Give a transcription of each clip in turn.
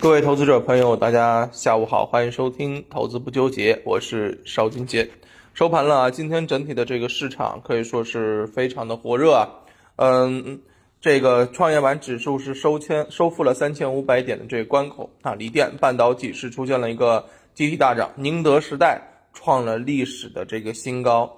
各位投资者朋友，大家下午好，欢迎收听《投资不纠结》，我是邵军杰。收盘了啊，今天整体的这个市场可以说是非常的火热啊。嗯，这个创业板指数是收千收复了三千五百点的这个关口啊。锂电、半导体是出现了一个集体大涨，宁德时代创了历史的这个新高。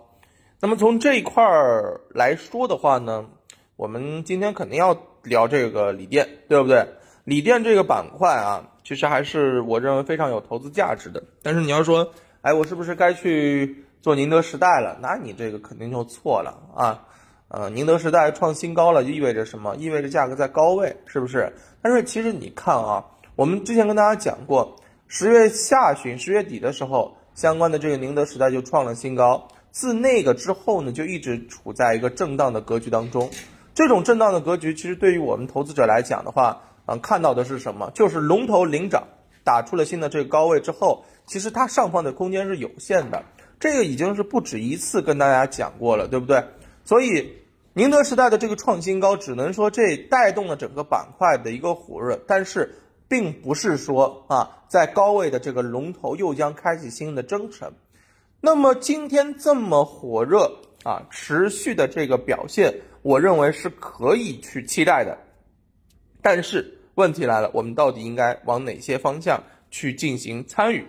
那么从这一块儿来说的话呢，我们今天肯定要聊这个锂电，对不对？锂电这个板块啊，其实还是我认为非常有投资价值的。但是你要说，哎，我是不是该去做宁德时代了？那你这个肯定就错了啊。呃，宁德时代创新高了，就意味着什么？意味着价格在高位，是不是？但是其实你看啊，我们之前跟大家讲过，十月下旬、十月底的时候，相关的这个宁德时代就创了新高。自那个之后呢，就一直处在一个震荡的格局当中。这种震荡的格局，其实对于我们投资者来讲的话，看到的是什么？就是龙头领涨，打出了新的这个高位之后，其实它上方的空间是有限的。这个已经是不止一次跟大家讲过了，对不对？所以宁德时代的这个创新高，只能说这带动了整个板块的一个火热，但是并不是说啊，在高位的这个龙头又将开启新的征程。那么今天这么火热啊，持续的这个表现，我认为是可以去期待的。但是问题来了，我们到底应该往哪些方向去进行参与？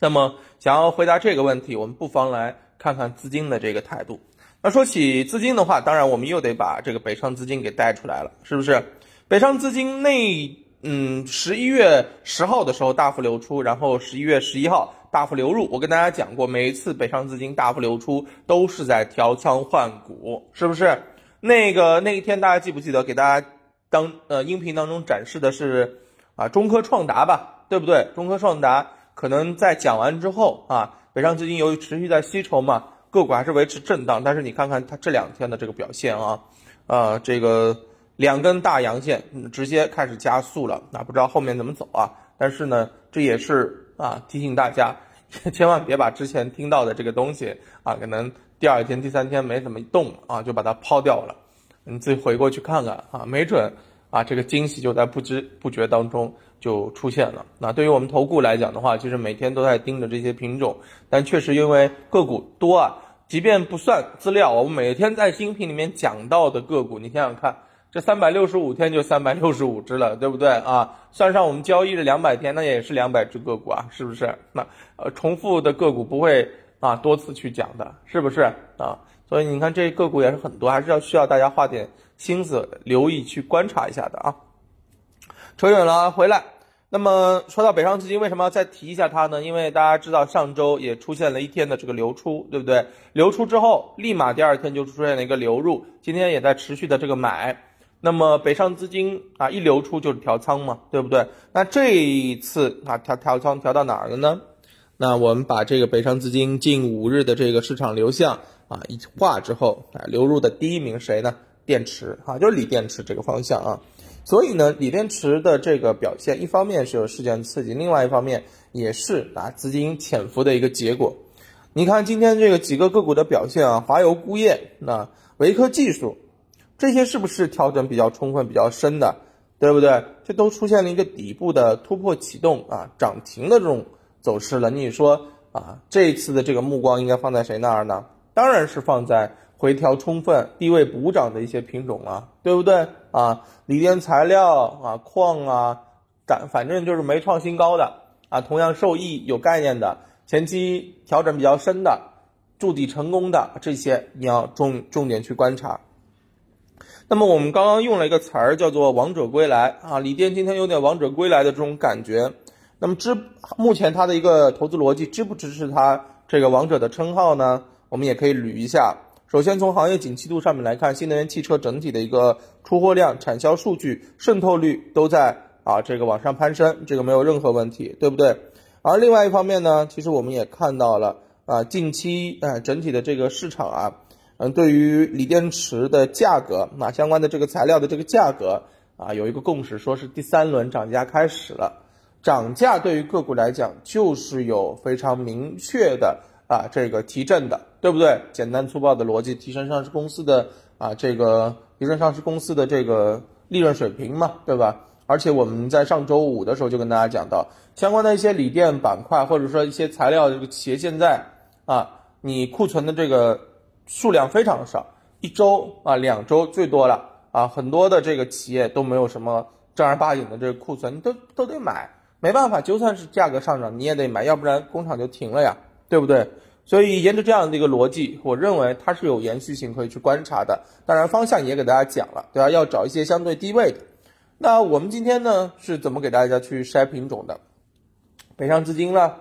那么想要回答这个问题，我们不妨来看看资金的这个态度。那说起资金的话，当然我们又得把这个北上资金给带出来了，是不是？北上资金那嗯，十一月十号的时候大幅流出，然后十一月十一号大幅流入。我跟大家讲过，每一次北上资金大幅流出都是在调仓换股，是不是？那个那一天大家记不记得给大家？当呃音频当中展示的是啊中科创达吧，对不对？中科创达可能在讲完之后啊，北上资金由于持续在吸筹嘛，个股还是维持震荡。但是你看看它这两天的这个表现啊，啊这个两根大阳线直接开始加速了，那不知道后面怎么走啊？但是呢，这也是啊提醒大家，千万别把之前听到的这个东西啊，可能第二天、第三天没怎么动啊，就把它抛掉了。你自己回过去看看啊，没准啊，这个惊喜就在不知不觉当中就出现了。那对于我们投顾来讲的话，其实每天都在盯着这些品种，但确实因为个股多啊，即便不算资料，我们每天在新品里面讲到的个股，你想想看，这三百六十五天就三百六十五只了，对不对啊？算上我们交易的两百天，那也是两百只个股啊，是不是？那呃，重复的个股不会啊多次去讲的，是不是啊？所以你看，这个股也是很多，还是要需要大家花点心思留意去观察一下的啊。扯远了，回来。那么说到北上资金，为什么要再提一下它呢？因为大家知道上周也出现了一天的这个流出，对不对？流出之后，立马第二天就出现了一个流入，今天也在持续的这个买。那么北上资金啊，一流出就是调仓嘛，对不对？那这一次啊，调调仓调到哪儿了呢？那我们把这个北上资金近五日的这个市场流向。啊，一化之后啊，流入的第一名谁呢？电池啊，就是锂电池这个方向啊。所以呢，锂电池的这个表现，一方面是有事件刺激，另外一方面也是啊资金潜伏的一个结果。你看今天这个几个个股的表现啊，华油钴业、那维科技术，这些是不是调整比较充分、比较深的？对不对？这都出现了一个底部的突破启动啊，涨停的这种走势了。你说啊，这一次的这个目光应该放在谁那儿呢？当然是放在回调充分、低位补涨的一些品种了，对不对啊？锂电材料啊、矿啊，反反正就是没创新高的啊，同样受益有概念的，前期调整比较深的、筑底成功的这些，你要重重点去观察。那么我们刚刚用了一个词儿叫做“王者归来”啊，锂电今天有点王者归来的这种感觉。那么支目前它的一个投资逻辑支不支持它这个王者的称号呢？我们也可以捋一下。首先从行业景气度上面来看，新能源汽车整体的一个出货量、产销数据、渗透率都在啊这个往上攀升，这个没有任何问题，对不对？而另外一方面呢，其实我们也看到了啊，近期啊整体的这个市场啊，嗯，对于锂电池的价格啊相关的这个材料的这个价格啊有一个共识，说是第三轮涨价开始了。涨价对于个股来讲就是有非常明确的。啊，这个提振的，对不对？简单粗暴的逻辑，提升上市公司的啊，这个提升上市公司的这个利润水平嘛，对吧？而且我们在上周五的时候就跟大家讲到，相关的一些锂电板块或者说一些材料，这个企业现在啊，你库存的这个数量非常少，一周啊两周最多了啊，很多的这个企业都没有什么正儿八经的这个库存，你都都得买，没办法，就算是价格上涨你也得买，要不然工厂就停了呀，对不对？所以沿着这样的一个逻辑，我认为它是有延续性可以去观察的。当然方向也给大家讲了，对吧？要找一些相对低位的。那我们今天呢是怎么给大家去筛品种的？北上资金呢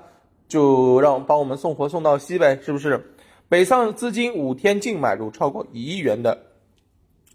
就让帮我们送货送到西呗，是不是？北上资金五天净买入超过一亿元的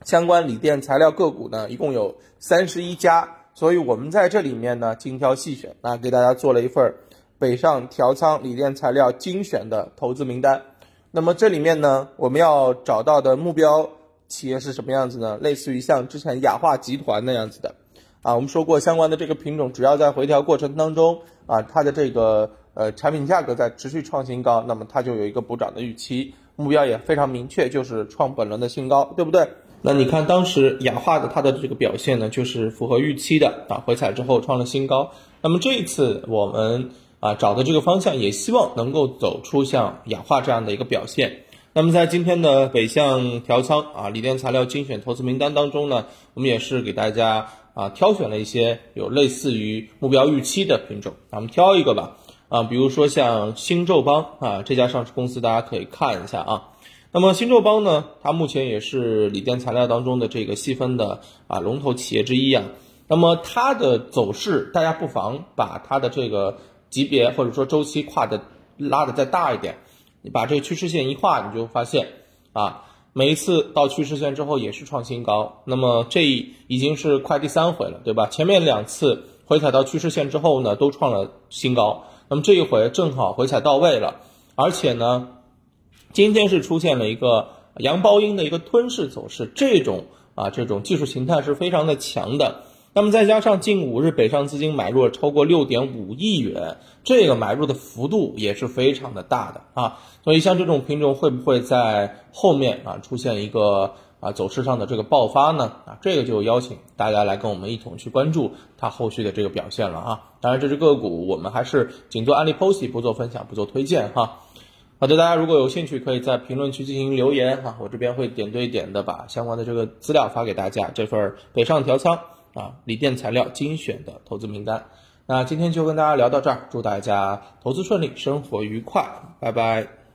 相关锂电材料个股呢，一共有三十一家，所以我们在这里面呢精挑细选啊，给大家做了一份北上调仓锂电材料精选的投资名单。那么这里面呢，我们要找到的目标。企业是什么样子呢？类似于像之前雅化集团那样子的，啊，我们说过相关的这个品种，只要在回调过程当中，啊，它的这个呃产品价格在持续创新高，那么它就有一个补涨的预期，目标也非常明确，就是创本轮的新高，对不对？那你看当时雅化的它的这个表现呢，就是符合预期的，啊，回踩之后创了新高。那么这一次我们啊找的这个方向，也希望能够走出像氧化这样的一个表现。那么在今天的北向调仓啊锂电材料精选投资名单当中呢，我们也是给大家啊挑选了一些有类似于目标预期的品种，咱们挑一个吧啊，比如说像新宙邦啊这家上市公司，大家可以看一下啊。那么新宙邦呢，它目前也是锂电材料当中的这个细分的啊龙头企业之一啊。那么它的走势，大家不妨把它的这个级别或者说周期跨的拉的再大一点。你把这个趋势线一画，你就发现，啊，每一次到趋势线之后也是创新高。那么这已经是快第三回了，对吧？前面两次回踩到趋势线之后呢，都创了新高。那么这一回正好回踩到位了，而且呢，今天是出现了一个阳包阴的一个吞噬走势，这种啊这种技术形态是非常的强的。那么再加上近五日北上资金买入了超过六点五亿元，这个买入的幅度也是非常的大的啊，所以像这种品种会不会在后面啊出现一个啊走势上的这个爆发呢？啊，这个就邀请大家来跟我们一同去关注它后续的这个表现了啊。当然，这只个股我们还是仅做案例剖析，不做分享，不做推荐哈。好的，大家如果有兴趣，可以在评论区进行留言哈，我这边会点对点的把相关的这个资料发给大家。这份北上调仓。啊，锂电材料精选的投资名单。那今天就跟大家聊到这儿，祝大家投资顺利，生活愉快，拜拜。